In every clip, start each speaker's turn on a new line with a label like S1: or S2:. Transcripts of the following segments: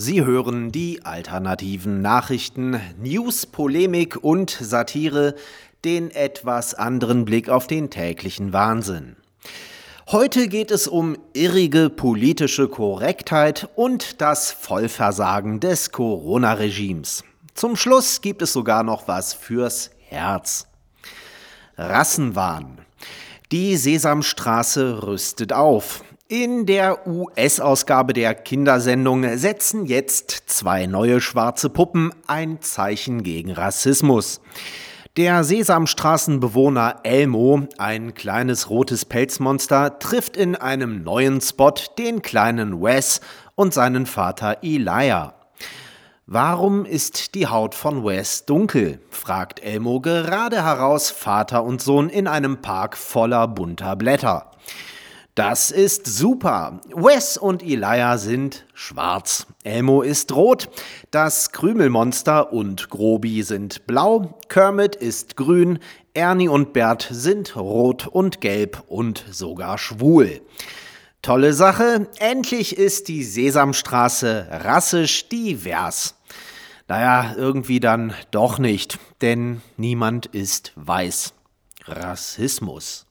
S1: Sie hören die alternativen Nachrichten, News, Polemik und Satire, den etwas anderen Blick auf den täglichen Wahnsinn. Heute geht es um irrige politische Korrektheit und das Vollversagen des Corona-Regimes. Zum Schluss gibt es sogar noch was fürs Herz. Rassenwahn. Die Sesamstraße rüstet auf. In der US-Ausgabe der Kindersendung setzen jetzt zwei neue schwarze Puppen ein Zeichen gegen Rassismus. Der Sesamstraßenbewohner Elmo, ein kleines rotes Pelzmonster, trifft in einem neuen Spot den kleinen Wes und seinen Vater Elijah. Warum ist die Haut von Wes dunkel? fragt Elmo gerade heraus Vater und Sohn in einem Park voller bunter Blätter. Das ist super. Wes und Elijah sind schwarz. Elmo ist rot. Das Krümelmonster und Grobi sind blau. Kermit ist grün. Ernie und Bert sind rot und gelb und sogar schwul. Tolle Sache. Endlich ist die Sesamstraße rassisch divers. Naja, irgendwie dann doch nicht, denn niemand ist weiß. Rassismus.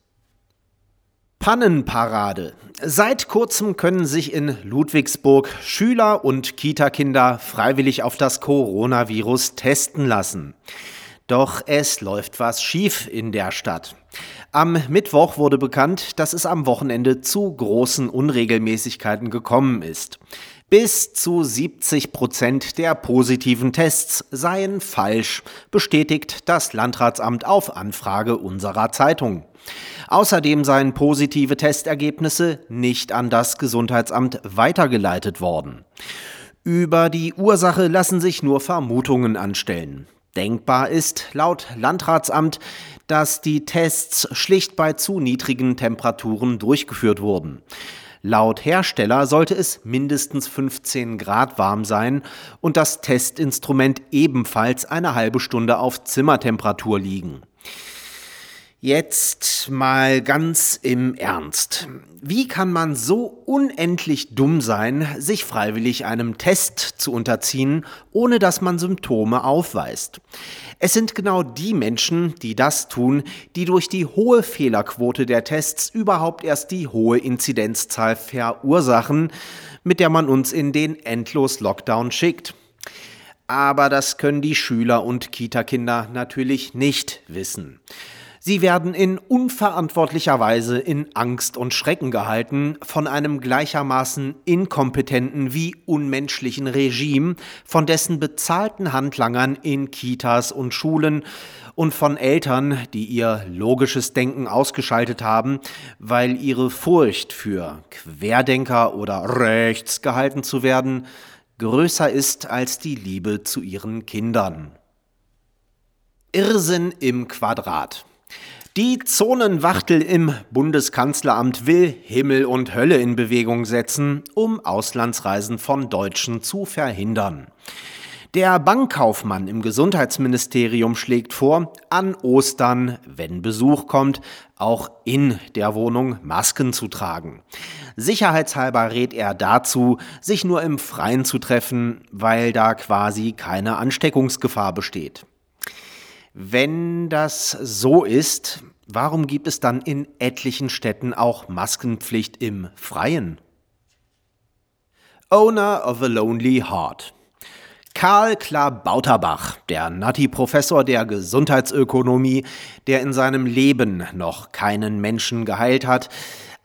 S1: Pannenparade. Seit kurzem können sich in Ludwigsburg Schüler und Kita-Kinder freiwillig auf das Coronavirus testen lassen. Doch es läuft was schief in der Stadt. Am Mittwoch wurde bekannt, dass es am Wochenende zu großen Unregelmäßigkeiten gekommen ist. Bis zu 70 Prozent der positiven Tests seien falsch, bestätigt das Landratsamt auf Anfrage unserer Zeitung. Außerdem seien positive Testergebnisse nicht an das Gesundheitsamt weitergeleitet worden. Über die Ursache lassen sich nur Vermutungen anstellen. Denkbar ist laut Landratsamt, dass die Tests schlicht bei zu niedrigen Temperaturen durchgeführt wurden. Laut Hersteller sollte es mindestens 15 Grad warm sein und das Testinstrument ebenfalls eine halbe Stunde auf Zimmertemperatur liegen. Jetzt mal ganz im Ernst. Wie kann man so unendlich dumm sein, sich freiwillig einem Test zu unterziehen, ohne dass man Symptome aufweist? Es sind genau die Menschen, die das tun, die durch die hohe Fehlerquote der Tests überhaupt erst die hohe Inzidenzzahl verursachen, mit der man uns in den endlos Lockdown schickt. Aber das können die Schüler und Kita-Kinder natürlich nicht wissen. Sie werden in unverantwortlicher Weise in Angst und Schrecken gehalten von einem gleichermaßen inkompetenten wie unmenschlichen Regime, von dessen bezahlten Handlangern in Kitas und Schulen und von Eltern, die ihr logisches Denken ausgeschaltet haben, weil ihre Furcht für Querdenker oder rechts gehalten zu werden größer ist als die Liebe zu ihren Kindern. Irrsinn im Quadrat. Die Zonenwachtel im Bundeskanzleramt will Himmel und Hölle in Bewegung setzen, um Auslandsreisen von Deutschen zu verhindern. Der Bankkaufmann im Gesundheitsministerium schlägt vor, an Ostern, wenn Besuch kommt, auch in der Wohnung Masken zu tragen. Sicherheitshalber rät er dazu, sich nur im Freien zu treffen, weil da quasi keine Ansteckungsgefahr besteht. Wenn das so ist, warum gibt es dann in etlichen Städten auch Maskenpflicht im Freien? Owner of a Lonely Heart. Karl Klabauterbach, der Natti-Professor der Gesundheitsökonomie, der in seinem Leben noch keinen Menschen geheilt hat,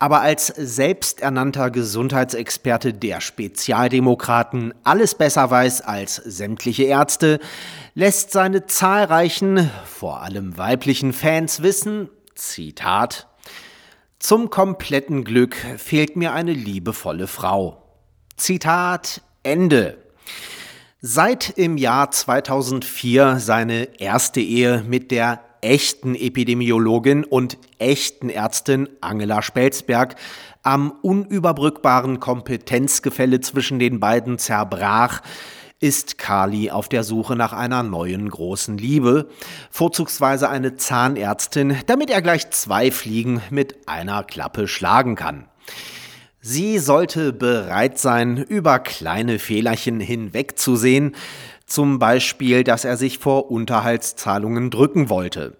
S1: aber als selbsternannter Gesundheitsexperte der Spezialdemokraten alles besser weiß als sämtliche Ärzte, lässt seine zahlreichen, vor allem weiblichen Fans wissen, Zitat, zum kompletten Glück fehlt mir eine liebevolle Frau. Zitat Ende. Seit im Jahr 2004 seine erste Ehe mit der echten Epidemiologin und echten Ärztin Angela Spelzberg am unüberbrückbaren Kompetenzgefälle zwischen den beiden zerbrach, ist Kali auf der Suche nach einer neuen großen Liebe, vorzugsweise eine Zahnärztin, damit er gleich zwei Fliegen mit einer Klappe schlagen kann. Sie sollte bereit sein, über kleine Fehlerchen hinwegzusehen, zum Beispiel, dass er sich vor Unterhaltszahlungen drücken wollte.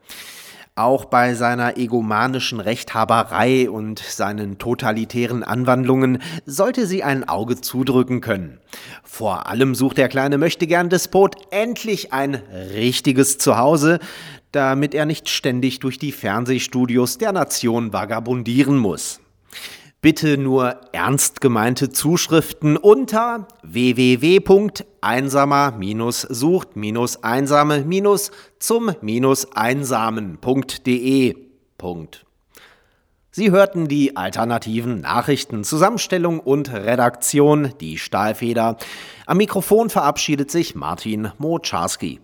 S1: Auch bei seiner egomanischen Rechthaberei und seinen totalitären Anwandlungen sollte sie ein Auge zudrücken können. Vor allem sucht der kleine Möchtegern-Despot endlich ein richtiges Zuhause, damit er nicht ständig durch die Fernsehstudios der Nation vagabundieren muss bitte nur ernst gemeinte Zuschriften unter www.einsamer-sucht-einsame-zum-einsamen.de. Sie hörten die alternativen Nachrichten, Zusammenstellung und Redaktion, die Stahlfeder. Am Mikrofon verabschiedet sich Martin Moczarski.